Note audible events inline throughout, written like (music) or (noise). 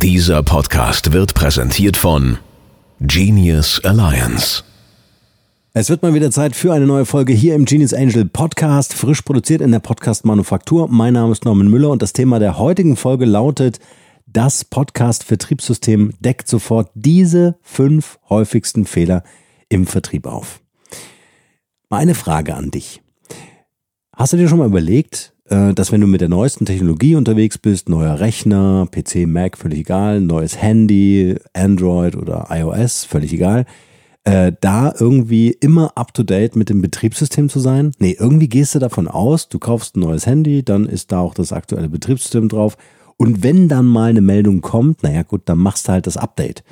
Dieser Podcast wird präsentiert von Genius Alliance. Es wird mal wieder Zeit für eine neue Folge hier im Genius Angel Podcast, frisch produziert in der Podcast Manufaktur. Mein Name ist Norman Müller und das Thema der heutigen Folge lautet, das Podcast-Vertriebssystem deckt sofort diese fünf häufigsten Fehler im Vertrieb auf. Meine Frage an dich. Hast du dir schon mal überlegt, dass wenn du mit der neuesten Technologie unterwegs bist, neuer Rechner, PC, Mac, völlig egal, neues Handy, Android oder iOS, völlig egal, äh, da irgendwie immer up-to-date mit dem Betriebssystem zu sein? Nee, irgendwie gehst du davon aus, du kaufst ein neues Handy, dann ist da auch das aktuelle Betriebssystem drauf und wenn dann mal eine Meldung kommt, naja gut, dann machst du halt das Update.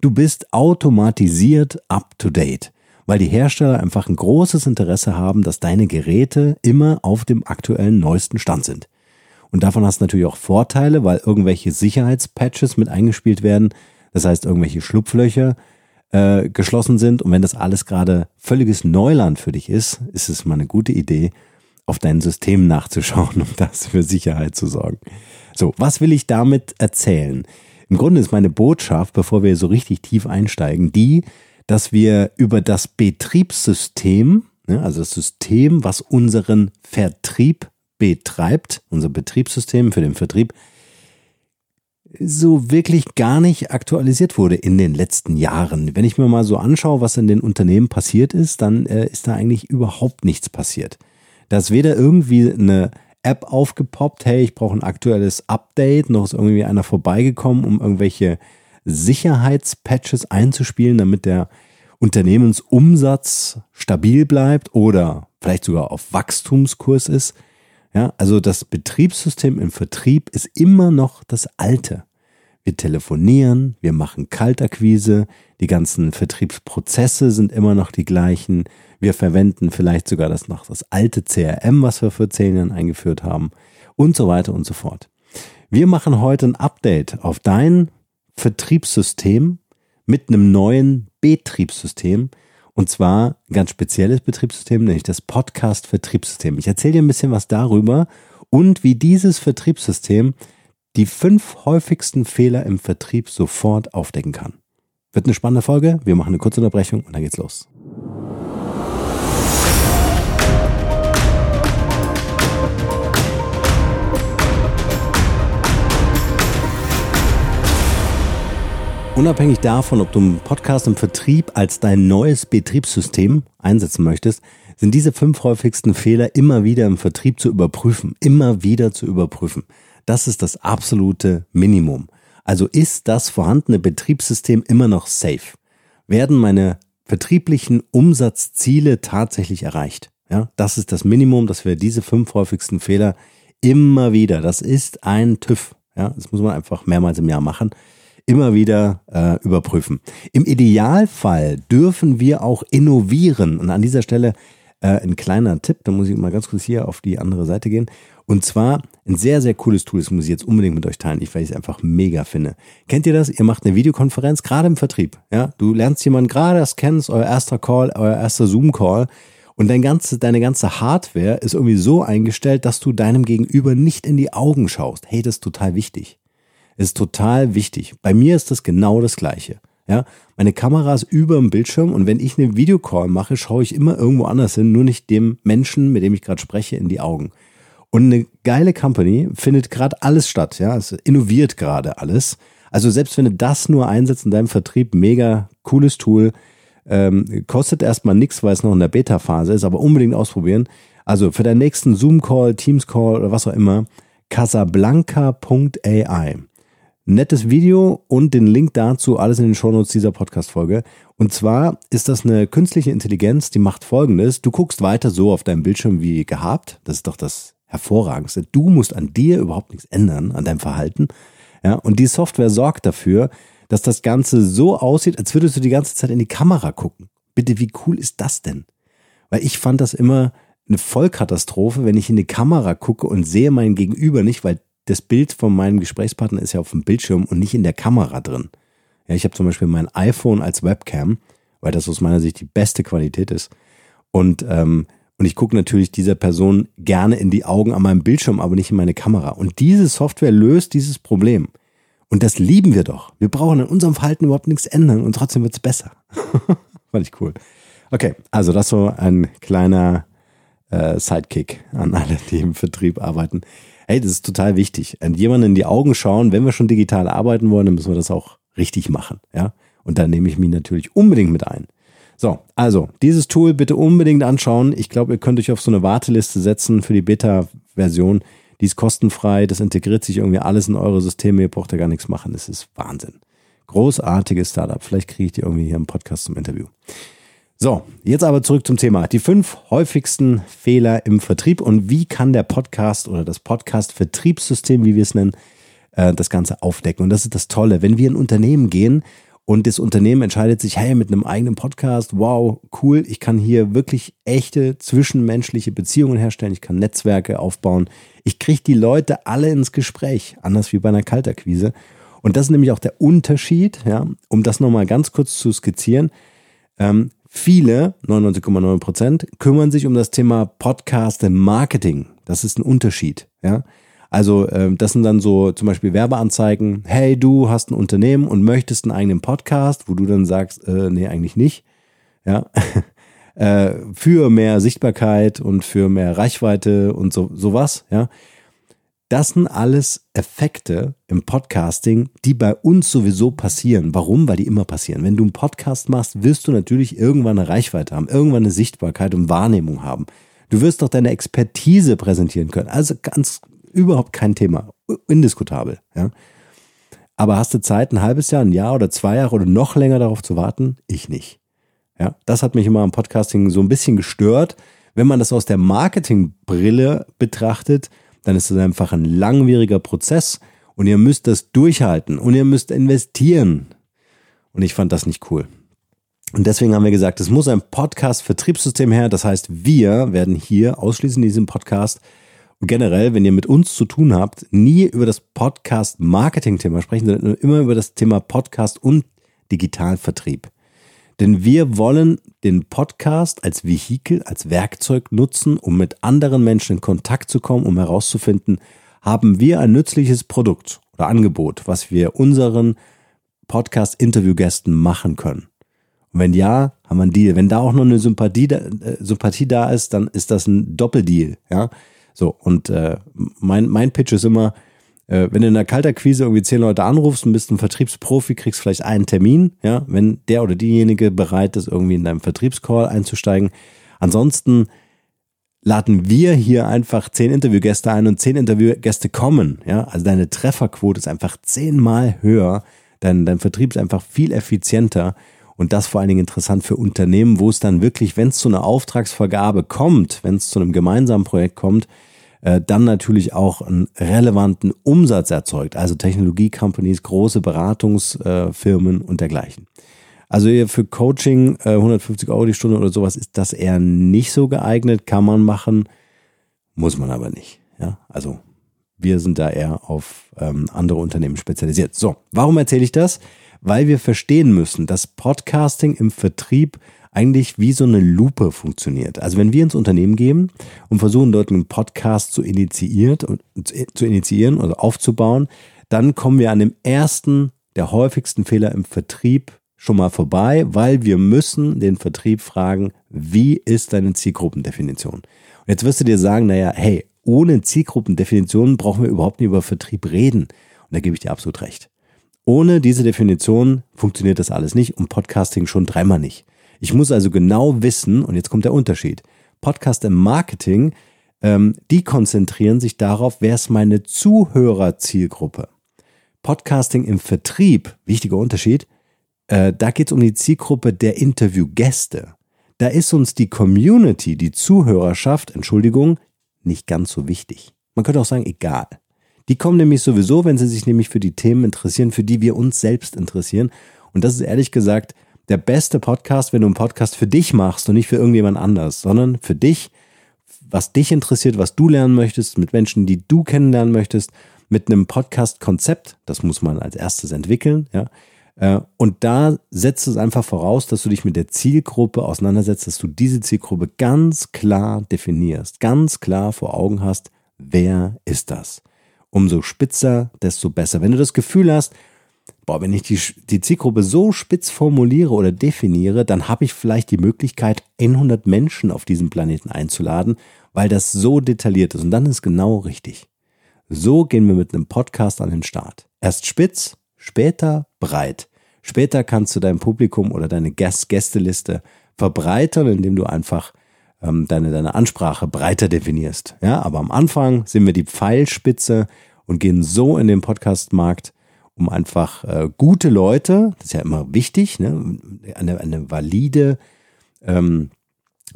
Du bist automatisiert up-to-date weil die Hersteller einfach ein großes Interesse haben, dass deine Geräte immer auf dem aktuellen neuesten Stand sind. Und davon hast du natürlich auch Vorteile, weil irgendwelche Sicherheitspatches mit eingespielt werden. Das heißt, irgendwelche Schlupflöcher äh, geschlossen sind. Und wenn das alles gerade völliges Neuland für dich ist, ist es mal eine gute Idee, auf dein System nachzuschauen, (laughs) um das für Sicherheit zu sorgen. So, was will ich damit erzählen? Im Grunde ist meine Botschaft, bevor wir so richtig tief einsteigen, die, dass wir über das Betriebssystem, ne, also das System, was unseren Vertrieb betreibt, unser Betriebssystem für den Vertrieb, so wirklich gar nicht aktualisiert wurde in den letzten Jahren. Wenn ich mir mal so anschaue, was in den Unternehmen passiert ist, dann äh, ist da eigentlich überhaupt nichts passiert. Da ist weder irgendwie eine App aufgepoppt, hey, ich brauche ein aktuelles Update, noch ist irgendwie einer vorbeigekommen, um irgendwelche Sicherheitspatches einzuspielen, damit der Unternehmensumsatz stabil bleibt oder vielleicht sogar auf Wachstumskurs ist. Ja, also das Betriebssystem im Vertrieb ist immer noch das alte. Wir telefonieren, wir machen Kaltakquise, die ganzen Vertriebsprozesse sind immer noch die gleichen. Wir verwenden vielleicht sogar das noch das alte CRM, was wir vor zehn Jahren eingeführt haben und so weiter und so fort. Wir machen heute ein Update auf dein Vertriebssystem mit einem neuen Betriebssystem. Und zwar ein ganz spezielles Betriebssystem, nämlich das Podcast-Vertriebssystem. Ich erzähle dir ein bisschen was darüber und wie dieses Vertriebssystem die fünf häufigsten Fehler im Vertrieb sofort aufdecken kann. Wird eine spannende Folge. Wir machen eine kurze Unterbrechung und dann geht's los. Unabhängig davon, ob du einen Podcast im Vertrieb als dein neues Betriebssystem einsetzen möchtest, sind diese fünf häufigsten Fehler immer wieder im Vertrieb zu überprüfen, immer wieder zu überprüfen. Das ist das absolute Minimum. Also ist das vorhandene Betriebssystem immer noch safe? Werden meine vertrieblichen Umsatzziele tatsächlich erreicht? Ja, das ist das Minimum, dass wir diese fünf häufigsten Fehler immer wieder, das ist ein TÜV. Ja, das muss man einfach mehrmals im Jahr machen immer wieder äh, überprüfen. Im Idealfall dürfen wir auch innovieren. Und an dieser Stelle äh, ein kleiner Tipp, da muss ich mal ganz kurz hier auf die andere Seite gehen. Und zwar ein sehr, sehr cooles Tool, das muss ich jetzt unbedingt mit euch teilen, weil ich es einfach mega finde. Kennt ihr das? Ihr macht eine Videokonferenz, gerade im Vertrieb. Ja, Du lernst jemanden gerade erst kennen, euer erster Call, euer erster Zoom-Call. Und dein ganze, deine ganze Hardware ist irgendwie so eingestellt, dass du deinem Gegenüber nicht in die Augen schaust. Hey, das ist total wichtig ist total wichtig. Bei mir ist das genau das Gleiche. Ja, meine Kamera ist über dem Bildschirm und wenn ich eine Videocall mache, schaue ich immer irgendwo anders hin, nur nicht dem Menschen, mit dem ich gerade spreche, in die Augen. Und eine geile Company findet gerade alles statt, ja, es innoviert gerade alles. Also selbst wenn du das nur einsetzt in deinem Vertrieb, mega cooles Tool, ähm, kostet erstmal nichts, weil es noch in der Beta-Phase ist, aber unbedingt ausprobieren. Also für deinen nächsten Zoom-Call, Teams-Call oder was auch immer, casablanca.ai nettes Video und den Link dazu alles in den Shownotes dieser Podcast-Folge. Und zwar ist das eine künstliche Intelligenz, die macht folgendes. Du guckst weiter so auf deinem Bildschirm wie gehabt. Das ist doch das Hervorragendste. Du musst an dir überhaupt nichts ändern, an deinem Verhalten. Ja, und die Software sorgt dafür, dass das Ganze so aussieht, als würdest du die ganze Zeit in die Kamera gucken. Bitte, wie cool ist das denn? Weil ich fand das immer eine Vollkatastrophe, wenn ich in die Kamera gucke und sehe mein Gegenüber nicht, weil das Bild von meinem Gesprächspartner ist ja auf dem Bildschirm und nicht in der Kamera drin. Ja, ich habe zum Beispiel mein iPhone als Webcam, weil das aus meiner Sicht die beste Qualität ist. Und, ähm, und ich gucke natürlich dieser Person gerne in die Augen an meinem Bildschirm, aber nicht in meine Kamera. Und diese Software löst dieses Problem. Und das lieben wir doch. Wir brauchen in unserem Verhalten überhaupt nichts ändern und trotzdem wird es besser. (laughs) Fand ich cool. Okay, also das so ein kleiner äh, Sidekick an alle, die im Vertrieb arbeiten. Hey, das ist total wichtig. Und jemanden in die Augen schauen, wenn wir schon digital arbeiten wollen, dann müssen wir das auch richtig machen. Ja? Und da nehme ich mich natürlich unbedingt mit ein. So, also dieses Tool bitte unbedingt anschauen. Ich glaube, ihr könnt euch auf so eine Warteliste setzen für die Beta-Version. Die ist kostenfrei, das integriert sich irgendwie alles in eure Systeme, ihr braucht da gar nichts machen. Das ist Wahnsinn. Großartiges Startup. Vielleicht kriege ich die irgendwie hier im Podcast zum Interview. So, jetzt aber zurück zum Thema. Die fünf häufigsten Fehler im Vertrieb und wie kann der Podcast oder das Podcast-Vertriebssystem, wie wir es nennen, äh, das Ganze aufdecken. Und das ist das Tolle. Wenn wir in Unternehmen gehen und das Unternehmen entscheidet sich, hey, mit einem eigenen Podcast, wow, cool, ich kann hier wirklich echte zwischenmenschliche Beziehungen herstellen, ich kann Netzwerke aufbauen, ich kriege die Leute alle ins Gespräch, anders wie bei einer Kalterquise. Und das ist nämlich auch der Unterschied, ja, um das nochmal ganz kurz zu skizzieren. Ähm, viele, 99,9 Prozent, kümmern sich um das Thema Podcast Marketing. Das ist ein Unterschied, ja. Also äh, das sind dann so zum Beispiel Werbeanzeigen. Hey, du hast ein Unternehmen und möchtest einen eigenen Podcast, wo du dann sagst, äh, nee, eigentlich nicht. Ja. (laughs) äh, für mehr Sichtbarkeit und für mehr Reichweite und so sowas. Ja. Das sind alles Effekte im Podcasting, die bei uns sowieso passieren. Warum? Weil die immer passieren. Wenn du einen Podcast machst, wirst du natürlich irgendwann eine Reichweite haben, irgendwann eine Sichtbarkeit und Wahrnehmung haben. Du wirst doch deine Expertise präsentieren können. Also ganz überhaupt kein Thema. Indiskutabel. Ja. Aber hast du Zeit, ein halbes Jahr, ein Jahr oder zwei Jahre oder noch länger darauf zu warten? Ich nicht. Ja, das hat mich immer am Podcasting so ein bisschen gestört. Wenn man das aus der Marketingbrille betrachtet, dann ist es einfach ein langwieriger Prozess und ihr müsst das durchhalten und ihr müsst investieren. Und ich fand das nicht cool. Und deswegen haben wir gesagt, es muss ein Podcast-Vertriebssystem her. Das heißt, wir werden hier ausschließlich in diesem Podcast generell, wenn ihr mit uns zu tun habt, nie über das Podcast-Marketing-Thema sprechen, sondern immer über das Thema Podcast und Digitalvertrieb. Denn wir wollen den Podcast als Vehikel, als Werkzeug nutzen, um mit anderen Menschen in Kontakt zu kommen, um herauszufinden, haben wir ein nützliches Produkt oder Angebot, was wir unseren Podcast-Interviewgästen machen können. Und wenn ja, haben wir einen Deal. Wenn da auch noch eine Sympathie, äh, Sympathie da ist, dann ist das ein Doppeldeal. Ja, so, und äh, mein, mein Pitch ist immer, äh, wenn du in einer Kalterquise irgendwie zehn Leute anrufst und bist ein Vertriebsprofi, kriegst vielleicht einen Termin, ja, wenn der oder diejenige bereit ist, irgendwie in deinem Vertriebscall einzusteigen. Ansonsten laden wir hier einfach zehn Interviewgäste ein und zehn Interviewgäste kommen, ja. Also deine Trefferquote ist einfach zehnmal höher, dein, dein Vertrieb ist einfach viel effizienter und das vor allen Dingen interessant für Unternehmen, wo es dann wirklich, wenn es zu einer Auftragsvergabe kommt, wenn es zu einem gemeinsamen Projekt kommt, äh, dann natürlich auch einen relevanten Umsatz erzeugt. Also Technologie-Companies, große Beratungsfirmen und dergleichen. Also für Coaching 150 äh, Euro die Stunde oder sowas ist das eher nicht so geeignet, kann man machen, muss man aber nicht. Ja, also wir sind da eher auf ähm, andere Unternehmen spezialisiert. So, warum erzähle ich das? weil wir verstehen müssen, dass Podcasting im Vertrieb eigentlich wie so eine Lupe funktioniert. Also wenn wir ins Unternehmen gehen und versuchen, dort einen Podcast zu initiieren, zu initiieren oder aufzubauen, dann kommen wir an dem ersten der häufigsten Fehler im Vertrieb schon mal vorbei, weil wir müssen den Vertrieb fragen, wie ist deine Zielgruppendefinition? Und jetzt wirst du dir sagen, naja, hey, ohne Zielgruppendefinition brauchen wir überhaupt nicht über Vertrieb reden. Und da gebe ich dir absolut recht. Ohne diese Definition funktioniert das alles nicht und Podcasting schon dreimal nicht. Ich muss also genau wissen, und jetzt kommt der Unterschied. Podcast im Marketing, ähm, die konzentrieren sich darauf, wer ist meine Zuhörerzielgruppe. Podcasting im Vertrieb, wichtiger Unterschied, äh, da geht es um die Zielgruppe der Interviewgäste. Da ist uns die Community, die Zuhörerschaft, Entschuldigung, nicht ganz so wichtig. Man könnte auch sagen, egal. Die kommen nämlich sowieso, wenn sie sich nämlich für die Themen interessieren, für die wir uns selbst interessieren. Und das ist ehrlich gesagt der beste Podcast, wenn du einen Podcast für dich machst und nicht für irgendjemand anders, sondern für dich, was dich interessiert, was du lernen möchtest, mit Menschen, die du kennenlernen möchtest, mit einem Podcast-Konzept. Das muss man als erstes entwickeln, ja. Äh, und da setzt es einfach voraus, dass du dich mit der Zielgruppe auseinandersetzt, dass du diese Zielgruppe ganz klar definierst, ganz klar vor Augen hast, wer ist das? Umso spitzer, desto besser. Wenn du das Gefühl hast, boah, wenn ich die, die Zielgruppe so spitz formuliere oder definiere, dann habe ich vielleicht die Möglichkeit, 100 Menschen auf diesem Planeten einzuladen, weil das so detailliert ist. Und dann ist genau richtig. So gehen wir mit einem Podcast an den Start. Erst spitz, später breit. Später kannst du dein Publikum oder deine Gäst Gästeliste verbreitern, indem du einfach ähm, deine, deine Ansprache breiter definierst. Ja, aber am Anfang sind wir die Pfeilspitze und gehen so in den Podcastmarkt, um einfach äh, gute Leute, das ist ja immer wichtig, ne, eine, eine valide ähm,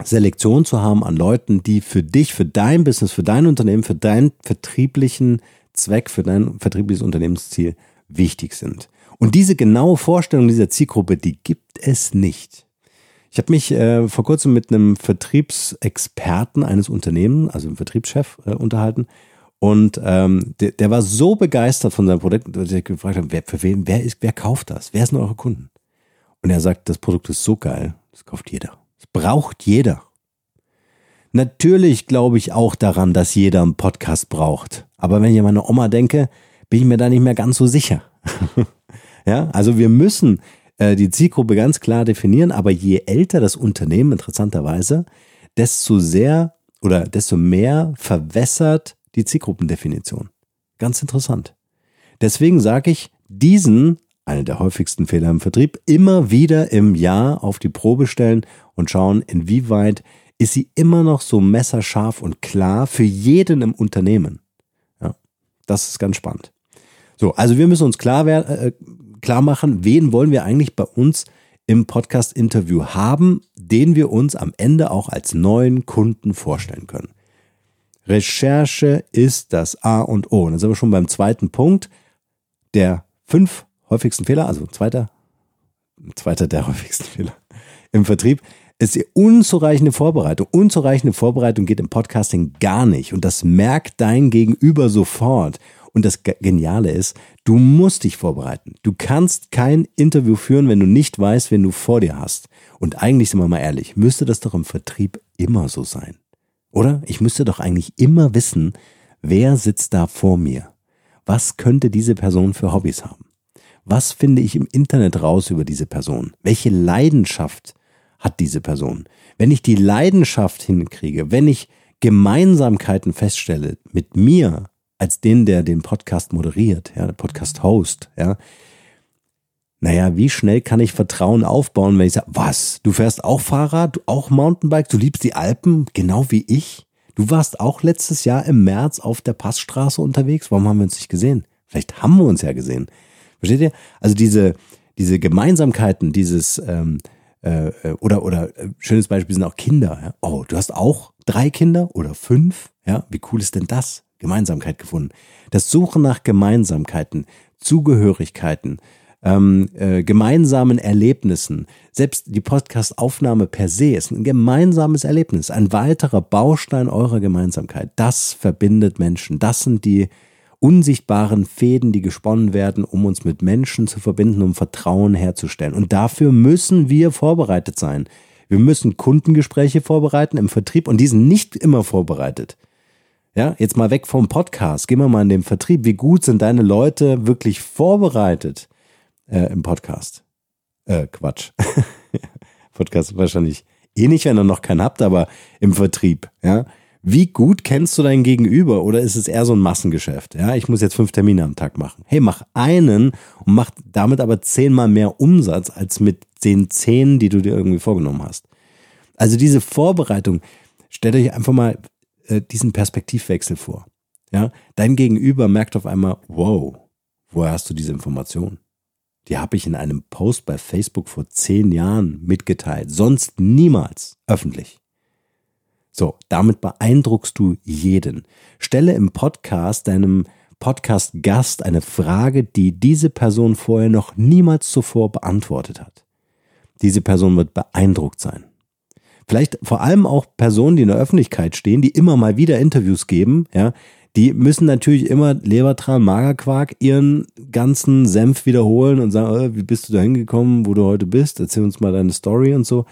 Selektion zu haben an Leuten, die für dich, für dein Business, für dein Unternehmen, für deinen vertrieblichen Zweck, für dein vertriebliches Unternehmensziel wichtig sind. Und diese genaue Vorstellung dieser Zielgruppe, die gibt es nicht. Ich habe mich äh, vor kurzem mit einem Vertriebsexperten eines Unternehmens, also einem Vertriebschef, äh, unterhalten. Und ähm, der, der war so begeistert von seinem Produkt, dass ich gefragt habe, wer, für wen, wer, ist, wer kauft das? Wer sind eure Kunden? Und er sagt, das Produkt ist so geil, das kauft jeder. Das braucht jeder. Natürlich glaube ich auch daran, dass jeder einen Podcast braucht. Aber wenn ich an meine Oma denke, bin ich mir da nicht mehr ganz so sicher. (laughs) ja, also wir müssen äh, die Zielgruppe ganz klar definieren, aber je älter das Unternehmen interessanterweise, desto sehr oder desto mehr verwässert die Zielgruppendefinition. Ganz interessant. Deswegen sage ich, diesen, eine der häufigsten Fehler im Vertrieb, immer wieder im Jahr auf die Probe stellen und schauen, inwieweit ist sie immer noch so messerscharf und klar für jeden im Unternehmen. Ja, das ist ganz spannend. So, also wir müssen uns klar, äh, klar machen, wen wollen wir eigentlich bei uns im Podcast-Interview haben, den wir uns am Ende auch als neuen Kunden vorstellen können. Recherche ist das A und O. Und dann sind wir schon beim zweiten Punkt der fünf häufigsten Fehler, also zweiter, zweiter der (laughs) häufigsten Fehler im Vertrieb ist die unzureichende Vorbereitung. Unzureichende Vorbereitung geht im Podcasting gar nicht. Und das merkt dein Gegenüber sofort. Und das Geniale ist, du musst dich vorbereiten. Du kannst kein Interview führen, wenn du nicht weißt, wen du vor dir hast. Und eigentlich sind wir mal ehrlich, müsste das doch im Vertrieb immer so sein. Oder? Ich müsste doch eigentlich immer wissen, wer sitzt da vor mir? Was könnte diese Person für Hobbys haben? Was finde ich im Internet raus über diese Person? Welche Leidenschaft hat diese Person? Wenn ich die Leidenschaft hinkriege, wenn ich Gemeinsamkeiten feststelle mit mir als den, der den Podcast moderiert, ja, Podcast-Host, ja. Naja, wie schnell kann ich Vertrauen aufbauen, wenn ich sage, was, du fährst auch Fahrrad, du auch Mountainbike, du liebst die Alpen, genau wie ich? Du warst auch letztes Jahr im März auf der Passstraße unterwegs, warum haben wir uns nicht gesehen? Vielleicht haben wir uns ja gesehen. Versteht ihr? Also diese, diese Gemeinsamkeiten, dieses, ähm, äh, oder, oder äh, schönes Beispiel sind auch Kinder. Ja? Oh, du hast auch drei Kinder oder fünf? Ja, wie cool ist denn das? Gemeinsamkeit gefunden. Das Suchen nach Gemeinsamkeiten, Zugehörigkeiten, ähm, äh, gemeinsamen Erlebnissen. Selbst die Podcast-Aufnahme per se ist ein gemeinsames Erlebnis, ein weiterer Baustein eurer Gemeinsamkeit. Das verbindet Menschen. Das sind die unsichtbaren Fäden, die gesponnen werden, um uns mit Menschen zu verbinden, um Vertrauen herzustellen. Und dafür müssen wir vorbereitet sein. Wir müssen Kundengespräche vorbereiten im Vertrieb und die sind nicht immer vorbereitet. Ja, jetzt mal weg vom Podcast. Gehen wir mal in den Vertrieb. Wie gut sind deine Leute wirklich vorbereitet äh, im Podcast? Äh, Quatsch. (laughs) Podcast wahrscheinlich eh nicht, wenn ihr noch keinen habt, aber im Vertrieb. Ja, wie gut kennst du dein Gegenüber oder ist es eher so ein Massengeschäft? Ja, ich muss jetzt fünf Termine am Tag machen. Hey, mach einen und mach damit aber zehnmal mehr Umsatz als mit den zehn, die du dir irgendwie vorgenommen hast. Also diese Vorbereitung, stellt euch einfach mal äh, diesen Perspektivwechsel vor. Ja, dein Gegenüber merkt auf einmal, wow, woher hast du diese Information? Die habe ich in einem Post bei Facebook vor zehn Jahren mitgeteilt, sonst niemals öffentlich. So, damit beeindruckst du jeden. Stelle im Podcast deinem Podcast-Gast eine Frage, die diese Person vorher noch niemals zuvor beantwortet hat. Diese Person wird beeindruckt sein. Vielleicht vor allem auch Personen, die in der Öffentlichkeit stehen, die immer mal wieder Interviews geben, ja, die müssen natürlich immer Lebertran, Magerquark ihren ganzen Senf wiederholen und sagen, oh, wie bist du da hingekommen, wo du heute bist? Erzähl uns mal deine Story und so.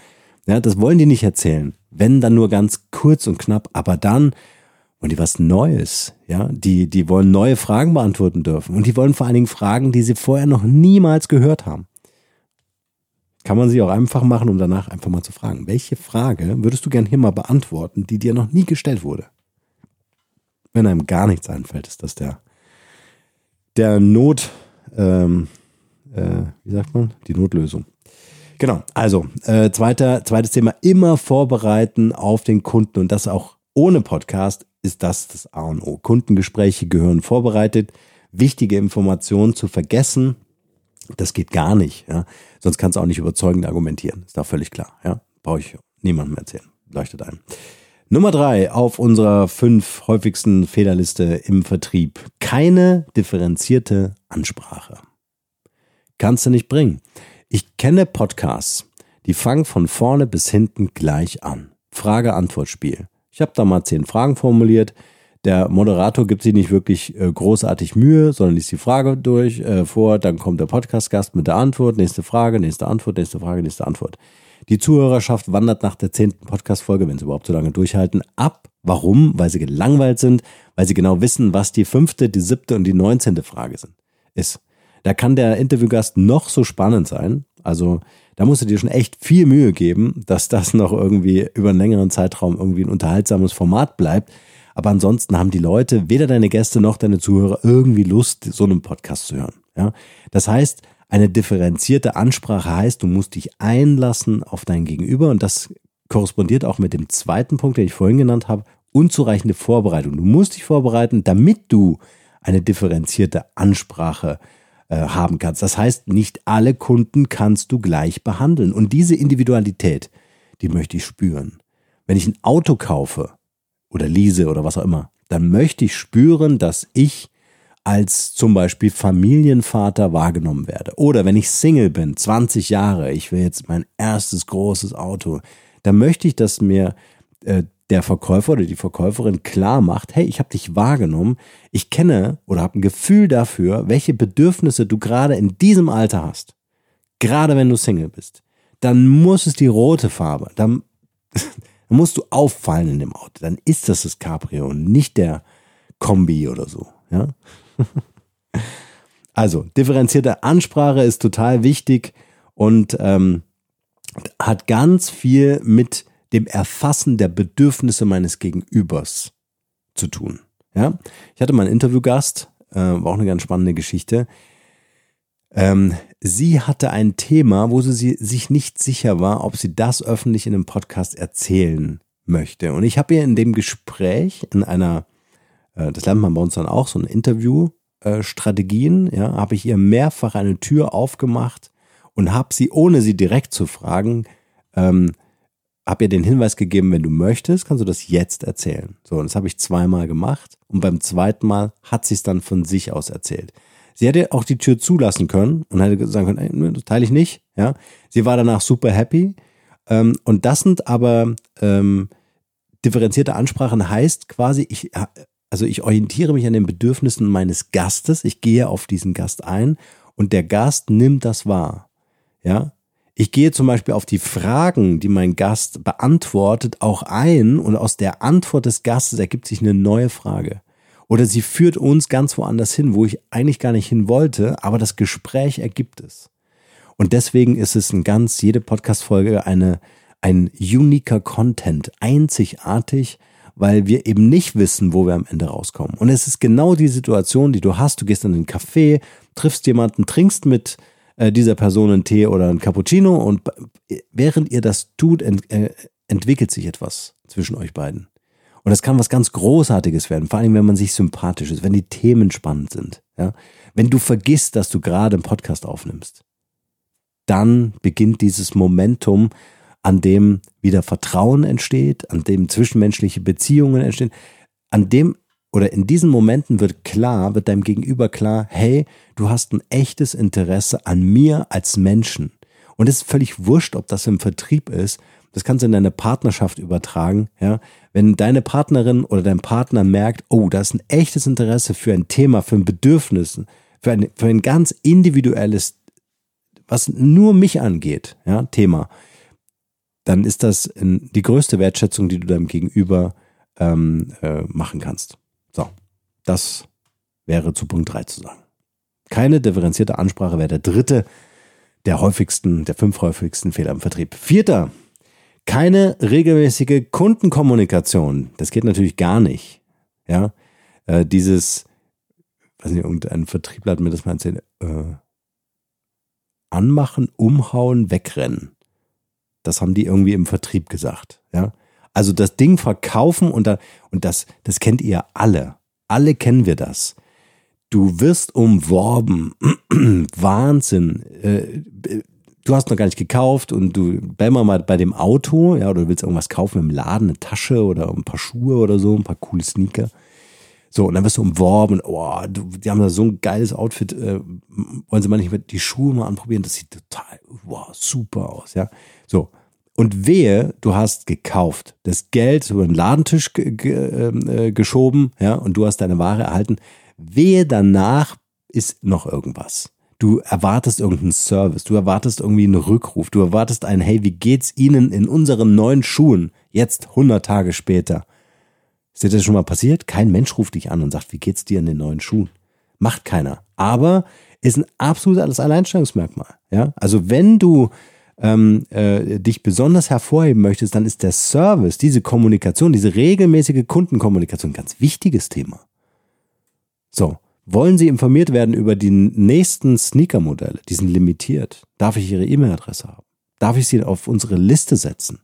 Ja, das wollen die nicht erzählen. Wenn dann nur ganz kurz und knapp, aber dann, und die was Neues, ja, die, die wollen neue Fragen beantworten dürfen und die wollen vor allen Dingen Fragen, die sie vorher noch niemals gehört haben. Kann man sie auch einfach machen, um danach einfach mal zu fragen, welche Frage würdest du gern hier mal beantworten, die dir noch nie gestellt wurde? Wenn einem gar nichts einfällt, ist das der, der Not, ähm, äh, wie sagt man, die Notlösung. Genau, also äh, zweiter, zweites Thema, immer vorbereiten auf den Kunden und das auch ohne Podcast ist das das A und O. Kundengespräche gehören vorbereitet. Wichtige Informationen zu vergessen, das geht gar nicht. Ja? Sonst kannst du auch nicht überzeugend argumentieren. Ist da völlig klar. Ja? Brauche ich niemandem erzählen. Leuchtet ein. Nummer drei auf unserer fünf häufigsten Fehlerliste im Vertrieb. Keine differenzierte Ansprache. Kannst du nicht bringen. Ich kenne Podcasts, die fangen von vorne bis hinten gleich an. Frage-Antwort-Spiel. Ich habe da mal zehn Fragen formuliert. Der Moderator gibt sich nicht wirklich äh, großartig Mühe, sondern liest die Frage durch äh, vor, dann kommt der Podcast-Gast mit der Antwort, nächste Frage, nächste Antwort, nächste Frage, nächste Antwort. Die Zuhörerschaft wandert nach der zehnten Podcast-Folge, wenn sie überhaupt so lange durchhalten, ab. Warum? Weil sie gelangweilt sind, weil sie genau wissen, was die fünfte, die siebte und die neunzehnte Frage sind. Ist. Da kann der Interviewgast noch so spannend sein. Also da musst du dir schon echt viel Mühe geben, dass das noch irgendwie über einen längeren Zeitraum irgendwie ein unterhaltsames Format bleibt. Aber ansonsten haben die Leute, weder deine Gäste noch deine Zuhörer, irgendwie Lust, so einen Podcast zu hören. Ja? Das heißt, eine differenzierte Ansprache heißt, du musst dich einlassen auf dein Gegenüber und das korrespondiert auch mit dem zweiten Punkt, den ich vorhin genannt habe, unzureichende Vorbereitung. Du musst dich vorbereiten, damit du eine differenzierte Ansprache äh, haben kannst. Das heißt, nicht alle Kunden kannst du gleich behandeln. Und diese Individualität, die möchte ich spüren. Wenn ich ein Auto kaufe oder lease oder was auch immer, dann möchte ich spüren, dass ich als zum Beispiel Familienvater wahrgenommen werde. Oder wenn ich Single bin, 20 Jahre, ich will jetzt mein erstes großes Auto, dann möchte ich, dass mir äh, der Verkäufer oder die Verkäuferin klar macht, hey, ich habe dich wahrgenommen, ich kenne oder habe ein Gefühl dafür, welche Bedürfnisse du gerade in diesem Alter hast. Gerade wenn du Single bist. Dann muss es die rote Farbe. Dann, (laughs) dann musst du auffallen in dem Auto. Dann ist das das Cabrio und nicht der Kombi oder so. Ja? (laughs) Also, differenzierte Ansprache ist total wichtig und ähm, hat ganz viel mit dem Erfassen der Bedürfnisse meines Gegenübers zu tun. Ja, ich hatte mal einen Interviewgast, äh, war auch eine ganz spannende Geschichte. Ähm, sie hatte ein Thema, wo sie sich nicht sicher war, ob sie das öffentlich in einem Podcast erzählen möchte. Und ich habe ihr in dem Gespräch, in einer, äh, das lernt man bei uns dann auch, so ein Interview, äh, Strategien, ja, habe ich ihr mehrfach eine Tür aufgemacht und habe sie, ohne sie direkt zu fragen, ähm, habe ihr den Hinweis gegeben, wenn du möchtest, kannst du das jetzt erzählen. So, und das habe ich zweimal gemacht und beim zweiten Mal hat sie es dann von sich aus erzählt. Sie hätte auch die Tür zulassen können und hätte sagen können, ey, das teile ich nicht. Ja, sie war danach super happy. Ähm, und das sind aber ähm, differenzierte Ansprachen heißt quasi, ich, also ich orientiere mich an den Bedürfnissen meines Gastes. Ich gehe auf diesen Gast ein und der Gast nimmt das wahr. Ja, ich gehe zum Beispiel auf die Fragen, die mein Gast beantwortet, auch ein und aus der Antwort des Gastes ergibt sich eine neue Frage. Oder sie führt uns ganz woanders hin, wo ich eigentlich gar nicht hin wollte, aber das Gespräch ergibt es. Und deswegen ist es ein ganz, jede Podcast-Folge eine, ein uniker Content, einzigartig, weil wir eben nicht wissen, wo wir am Ende rauskommen. Und es ist genau die Situation, die du hast. Du gehst in den Café, triffst jemanden, trinkst mit äh, dieser Person einen Tee oder einen Cappuccino und während ihr das tut, ent, äh, entwickelt sich etwas zwischen euch beiden. Und das kann was ganz Großartiges werden, vor allem wenn man sich sympathisch ist, wenn die Themen spannend sind. Ja? Wenn du vergisst, dass du gerade einen Podcast aufnimmst, dann beginnt dieses Momentum, an dem wieder Vertrauen entsteht, an dem zwischenmenschliche Beziehungen entstehen, an dem oder in diesen Momenten wird klar, wird deinem Gegenüber klar, hey, du hast ein echtes Interesse an mir als Menschen. Und es ist völlig wurscht, ob das im Vertrieb ist. Das kannst du in deine Partnerschaft übertragen, ja. Wenn deine Partnerin oder dein Partner merkt, oh, da ist ein echtes Interesse für ein Thema, für ein Bedürfnis, für ein, für ein ganz individuelles, was nur mich angeht, ja, Thema, dann ist das die größte Wertschätzung, die du deinem Gegenüber ähm, äh, machen kannst. So, das wäre zu Punkt 3 zu sagen. Keine differenzierte Ansprache wäre der dritte der häufigsten, der fünf häufigsten Fehler im Vertrieb. Vierter, keine regelmäßige Kundenkommunikation. Das geht natürlich gar nicht. Ja, äh, dieses, weiß nicht, irgendein Vertriebler hat mir das mal erzählt, äh, anmachen, umhauen, wegrennen. Das haben die irgendwie im Vertrieb gesagt. Ja, also das Ding verkaufen und, da, und das, das kennt ihr alle. Alle kennen wir das. Du wirst umworben. (clears throat) Wahnsinn. Äh, du hast noch gar nicht gekauft und du bleib mal bei dem Auto, ja, oder du willst irgendwas kaufen im Laden, eine Tasche oder ein paar Schuhe oder so, ein paar coole Sneaker. So, und dann wirst du umworben, oh, du, die haben da so ein geiles Outfit, äh, wollen sie mal nicht die Schuhe mal anprobieren, das sieht total, wow, super aus, ja. So. Und wehe, du hast gekauft, das Geld über den Ladentisch ähm, äh, geschoben, ja, und du hast deine Ware erhalten. Wehe danach ist noch irgendwas. Du erwartest irgendeinen Service, du erwartest irgendwie einen Rückruf, du erwartest ein, hey, wie geht's Ihnen in unseren neuen Schuhen jetzt 100 Tage später? Ist dir das schon mal passiert? Kein Mensch ruft dich an und sagt, wie geht's dir in den neuen Schuhen? Macht keiner. Aber ist ein absolutes Alleinstellungsmerkmal. Ja, also wenn du ähm, äh, dich besonders hervorheben möchtest, dann ist der Service, diese Kommunikation, diese regelmäßige Kundenkommunikation ein ganz wichtiges Thema. So, wollen Sie informiert werden über die nächsten Sneaker-Modelle? Die sind limitiert. Darf ich Ihre E-Mail-Adresse haben? Darf ich Sie auf unsere Liste setzen?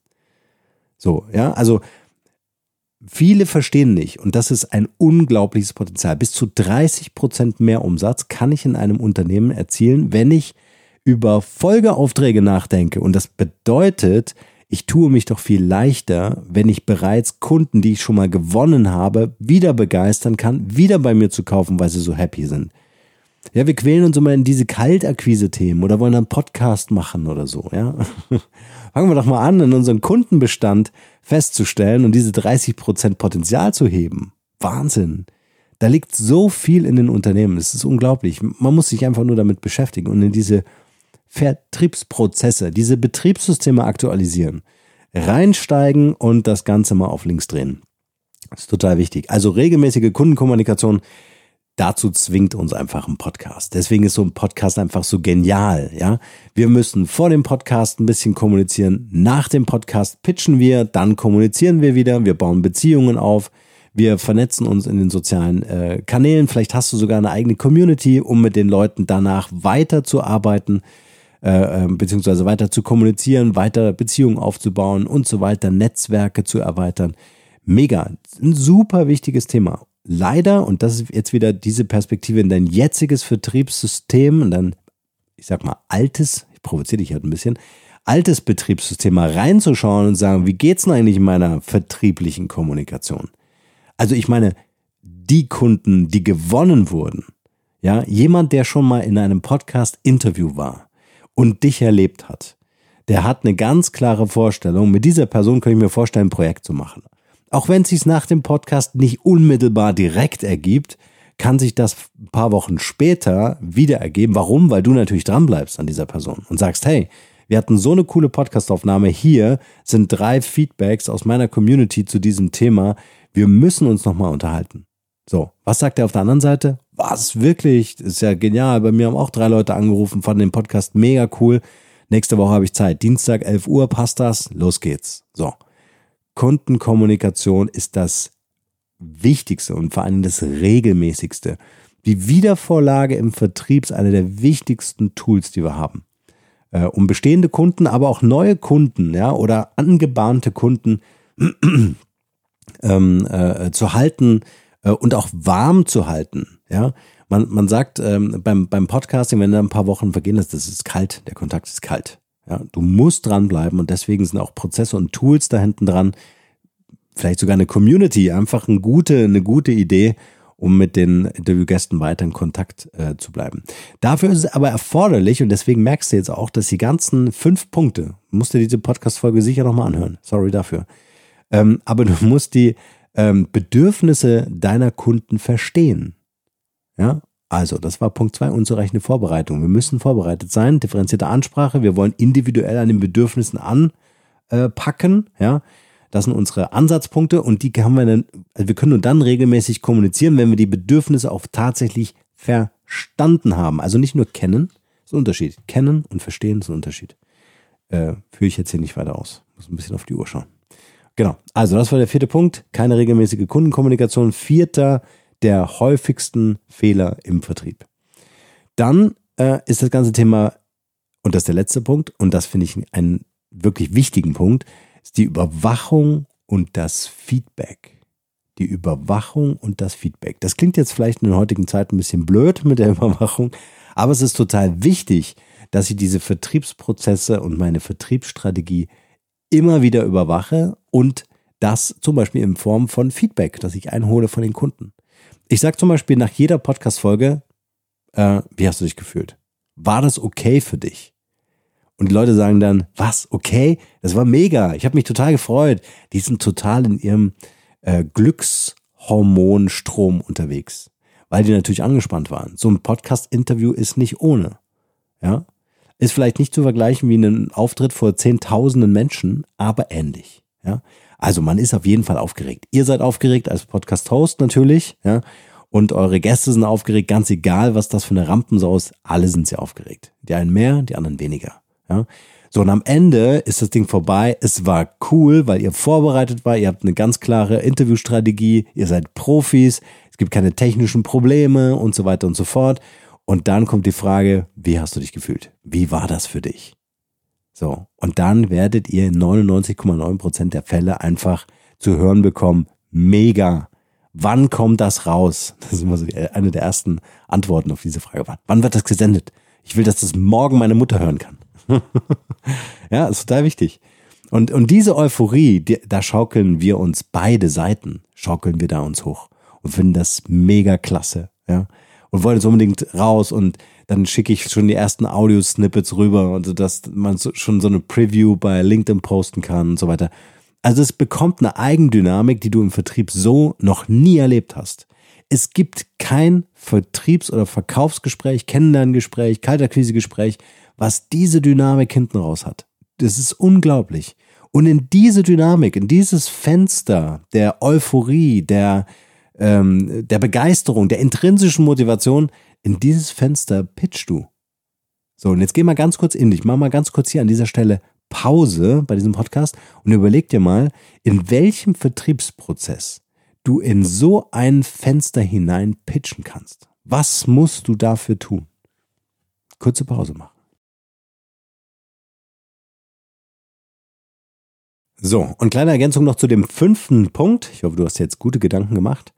So, ja, also viele verstehen nicht, und das ist ein unglaubliches Potenzial. Bis zu 30 Prozent mehr Umsatz kann ich in einem Unternehmen erzielen, wenn ich über Folgeaufträge nachdenke. Und das bedeutet, ich tue mich doch viel leichter, wenn ich bereits Kunden, die ich schon mal gewonnen habe, wieder begeistern kann, wieder bei mir zu kaufen, weil sie so happy sind. Ja, wir quälen uns immer in diese Kaltakquise-Themen oder wollen einen Podcast machen oder so, ja. (laughs) Fangen wir doch mal an, in unserem Kundenbestand festzustellen und diese 30% Potenzial zu heben. Wahnsinn. Da liegt so viel in den Unternehmen. Es ist unglaublich. Man muss sich einfach nur damit beschäftigen und in diese Vertriebsprozesse, diese Betriebssysteme aktualisieren, reinsteigen und das Ganze mal auf links drehen. Das ist total wichtig. Also regelmäßige Kundenkommunikation, dazu zwingt uns einfach ein Podcast. Deswegen ist so ein Podcast einfach so genial, ja. Wir müssen vor dem Podcast ein bisschen kommunizieren, nach dem Podcast pitchen wir, dann kommunizieren wir wieder, wir bauen Beziehungen auf, wir vernetzen uns in den sozialen äh, Kanälen, vielleicht hast du sogar eine eigene Community, um mit den Leuten danach weiterzuarbeiten. Äh, ähm, beziehungsweise weiter zu kommunizieren, weiter Beziehungen aufzubauen und so weiter, Netzwerke zu erweitern. Mega, ein super wichtiges Thema. Leider, und das ist jetzt wieder diese Perspektive in dein jetziges Vertriebssystem und dein, ich sag mal, altes, ich provoziere dich halt ein bisschen, altes Betriebssystem mal reinzuschauen und sagen, wie geht's denn eigentlich in meiner vertrieblichen Kommunikation? Also ich meine, die Kunden, die gewonnen wurden, ja, jemand, der schon mal in einem Podcast-Interview war, und dich erlebt hat, der hat eine ganz klare Vorstellung, mit dieser Person kann ich mir vorstellen, ein Projekt zu machen. Auch wenn es sich nach dem Podcast nicht unmittelbar direkt ergibt, kann sich das ein paar Wochen später wieder ergeben. Warum? Weil du natürlich dranbleibst an dieser Person und sagst, hey, wir hatten so eine coole Podcastaufnahme. Hier sind drei Feedbacks aus meiner Community zu diesem Thema. Wir müssen uns nochmal unterhalten. So, was sagt er auf der anderen Seite? Was, wirklich? Ist ja genial. Bei mir haben auch drei Leute angerufen, fanden den Podcast mega cool. Nächste Woche habe ich Zeit. Dienstag, 11 Uhr, passt das? Los geht's. So. Kundenkommunikation ist das Wichtigste und vor allem das Regelmäßigste. Die Wiedervorlage im Vertrieb ist eine der wichtigsten Tools, die wir haben. Äh, um bestehende Kunden, aber auch neue Kunden, ja, oder angebahnte Kunden (clears throat) ähm, äh, zu halten, äh, und auch warm zu halten. Ja, man, man sagt ähm, beim, beim Podcasting, wenn da ein paar Wochen vergehen, das, das ist kalt, der Kontakt ist kalt. Ja, du musst dranbleiben und deswegen sind auch Prozesse und Tools da hinten dran. Vielleicht sogar eine Community, einfach eine gute, eine gute Idee, um mit den Interviewgästen weiter in Kontakt äh, zu bleiben. Dafür ist es aber erforderlich und deswegen merkst du jetzt auch, dass die ganzen fünf Punkte, musst du diese Podcast-Folge sicher nochmal anhören. Sorry dafür. Ähm, aber du musst die ähm, Bedürfnisse deiner Kunden verstehen. Ja, also, das war Punkt zwei unzureichende Vorbereitung. Wir müssen vorbereitet sein, differenzierte Ansprache. Wir wollen individuell an den Bedürfnissen anpacken. Ja, Das sind unsere Ansatzpunkte und die haben wir dann, also wir können nur dann regelmäßig kommunizieren, wenn wir die Bedürfnisse auch tatsächlich verstanden haben. Also nicht nur kennen, ist ein Unterschied. Kennen und verstehen ist ein Unterschied. Äh, führe ich jetzt hier nicht weiter aus. Muss ein bisschen auf die Uhr schauen. Genau. Also, das war der vierte Punkt. Keine regelmäßige Kundenkommunikation. Vierter der häufigsten Fehler im Vertrieb. Dann äh, ist das ganze Thema, und das ist der letzte Punkt, und das finde ich einen wirklich wichtigen Punkt, ist die Überwachung und das Feedback. Die Überwachung und das Feedback. Das klingt jetzt vielleicht in der heutigen Zeit ein bisschen blöd mit der (laughs) Überwachung, aber es ist total wichtig, dass ich diese Vertriebsprozesse und meine Vertriebsstrategie immer wieder überwache und das zum Beispiel in Form von Feedback, das ich einhole von den Kunden. Ich sage zum Beispiel nach jeder Podcast-Folge, äh, wie hast du dich gefühlt? War das okay für dich? Und die Leute sagen dann, was, okay? Das war mega. Ich habe mich total gefreut. Die sind total in ihrem äh, Glückshormonstrom unterwegs, weil die natürlich angespannt waren. So ein Podcast-Interview ist nicht ohne. Ja, ist vielleicht nicht zu vergleichen wie ein Auftritt vor zehntausenden Menschen, aber ähnlich. Ja, also man ist auf jeden Fall aufgeregt. Ihr seid aufgeregt als Podcast-Host natürlich, ja, und eure Gäste sind aufgeregt, ganz egal, was das für eine Rampensau ist, alle sind sie aufgeregt. Die einen mehr, die anderen weniger. Ja? So, und am Ende ist das Ding vorbei. Es war cool, weil ihr vorbereitet war. Ihr habt eine ganz klare Interviewstrategie. Ihr seid Profis. Es gibt keine technischen Probleme und so weiter und so fort. Und dann kommt die Frage, wie hast du dich gefühlt? Wie war das für dich? So. Und dann werdet ihr in 99,9 Prozent der Fälle einfach zu hören bekommen, mega. Wann kommt das raus? Das ist immer so eine der ersten Antworten auf diese Frage. Wann wird das gesendet? Ich will, dass das morgen meine Mutter hören kann. (laughs) ja, ist total wichtig. Und, und diese Euphorie, die, da schaukeln wir uns beide Seiten, schaukeln wir da uns hoch und finden das mega klasse, ja. Und wollen jetzt unbedingt raus und dann schicke ich schon die ersten Audio-Snippets rüber und dass man so, schon so eine Preview bei LinkedIn posten kann und so weiter. Also es bekommt eine Eigendynamik, die du im Vertrieb so noch nie erlebt hast. Es gibt kein Vertriebs- oder Verkaufsgespräch, Kennenlerngespräch, Kalterquisegespräch, was diese Dynamik hinten raus hat. Das ist unglaublich. Und in diese Dynamik, in dieses Fenster der Euphorie, der, ähm, der Begeisterung, der intrinsischen Motivation, in dieses Fenster pitchst du. So, und jetzt geh mal ganz kurz in dich, mach mal ganz kurz hier an dieser Stelle Pause bei diesem Podcast und überleg dir mal, in welchem Vertriebsprozess du in so ein Fenster hinein pitchen kannst. Was musst du dafür tun? Kurze Pause machen. So, und kleine Ergänzung noch zu dem fünften Punkt. Ich hoffe, du hast jetzt gute Gedanken gemacht.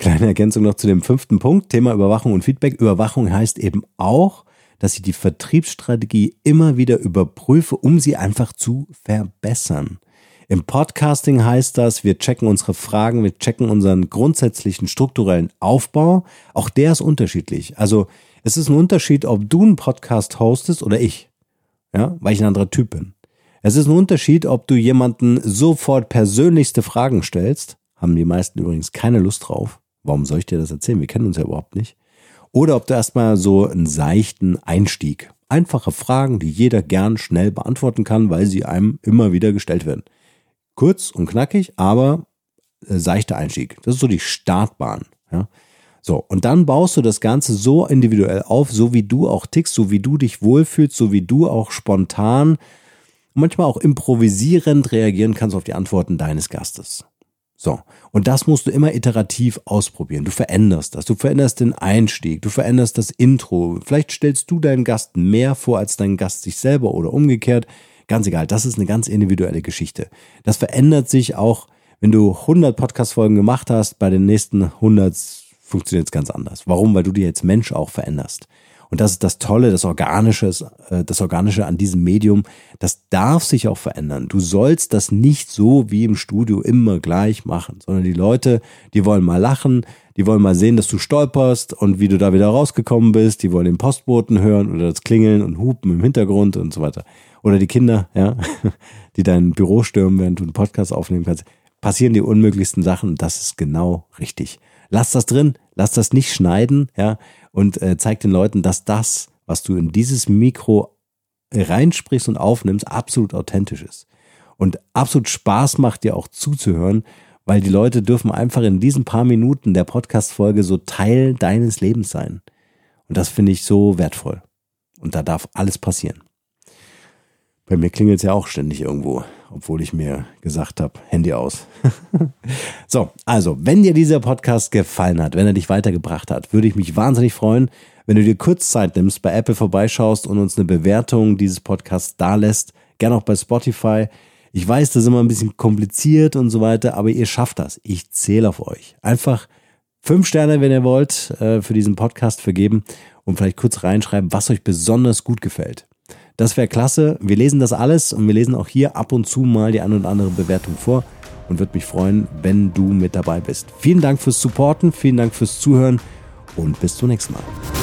Kleine Ergänzung noch zu dem fünften Punkt, Thema Überwachung und Feedback. Überwachung heißt eben auch, dass ich die Vertriebsstrategie immer wieder überprüfe, um sie einfach zu verbessern. Im Podcasting heißt das, wir checken unsere Fragen, wir checken unseren grundsätzlichen strukturellen Aufbau. Auch der ist unterschiedlich. Also es ist ein Unterschied, ob du einen Podcast hostest oder ich. Ja, weil ich ein anderer Typ bin. Es ist ein Unterschied, ob du jemanden sofort persönlichste Fragen stellst. Haben die meisten übrigens keine Lust drauf. Warum soll ich dir das erzählen? Wir kennen uns ja überhaupt nicht. Oder ob du erstmal so einen seichten Einstieg. Einfache Fragen, die jeder gern schnell beantworten kann, weil sie einem immer wieder gestellt werden. Kurz und knackig, aber äh, seichter Einstieg. Das ist so die Startbahn. Ja. So, und dann baust du das Ganze so individuell auf, so wie du auch tickst, so wie du dich wohlfühlst, so wie du auch spontan, manchmal auch improvisierend reagieren kannst auf die Antworten deines Gastes. So. Und das musst du immer iterativ ausprobieren. Du veränderst das. Du veränderst den Einstieg. Du veränderst das Intro. Vielleicht stellst du deinen Gast mehr vor als dein Gast sich selber oder umgekehrt. Ganz egal. Das ist eine ganz individuelle Geschichte. Das verändert sich auch, wenn du 100 Podcast-Folgen gemacht hast. Bei den nächsten 100 funktioniert es ganz anders. Warum? Weil du dir jetzt Mensch auch veränderst. Und das ist das Tolle, das Organische, äh, das Organische an diesem Medium. Das darf sich auch verändern. Du sollst das nicht so wie im Studio immer gleich machen, sondern die Leute, die wollen mal lachen, die wollen mal sehen, dass du stolperst und wie du da wieder rausgekommen bist. Die wollen den Postboten hören oder das Klingeln und Hupen im Hintergrund und so weiter. Oder die Kinder, ja, (laughs) die dein Büro stürmen, während du einen Podcast aufnehmen kannst. Passieren die unmöglichsten Sachen das ist genau richtig. Lass das drin, lass das nicht schneiden, ja und äh, zeig den Leuten, dass das, was du in dieses Mikro reinsprichst und aufnimmst, absolut authentisch ist. und absolut Spaß macht, dir auch zuzuhören, weil die Leute dürfen einfach in diesen paar Minuten der Podcast-Folge so Teil deines Lebens sein. Und das finde ich so wertvoll. Und da darf alles passieren. Bei mir klingelt es ja auch ständig irgendwo, obwohl ich mir gesagt habe, Handy aus. (laughs) so, also, wenn dir dieser Podcast gefallen hat, wenn er dich weitergebracht hat, würde ich mich wahnsinnig freuen, wenn du dir kurz Zeit nimmst, bei Apple vorbeischaust und uns eine Bewertung dieses Podcasts dalässt. Gerne auch bei Spotify. Ich weiß, das ist immer ein bisschen kompliziert und so weiter, aber ihr schafft das. Ich zähle auf euch. Einfach fünf Sterne, wenn ihr wollt, äh, für diesen Podcast vergeben und vielleicht kurz reinschreiben, was euch besonders gut gefällt. Das wäre klasse. Wir lesen das alles und wir lesen auch hier ab und zu mal die eine oder andere Bewertung vor und würde mich freuen, wenn du mit dabei bist. Vielen Dank fürs Supporten, vielen Dank fürs Zuhören und bis zum nächsten Mal.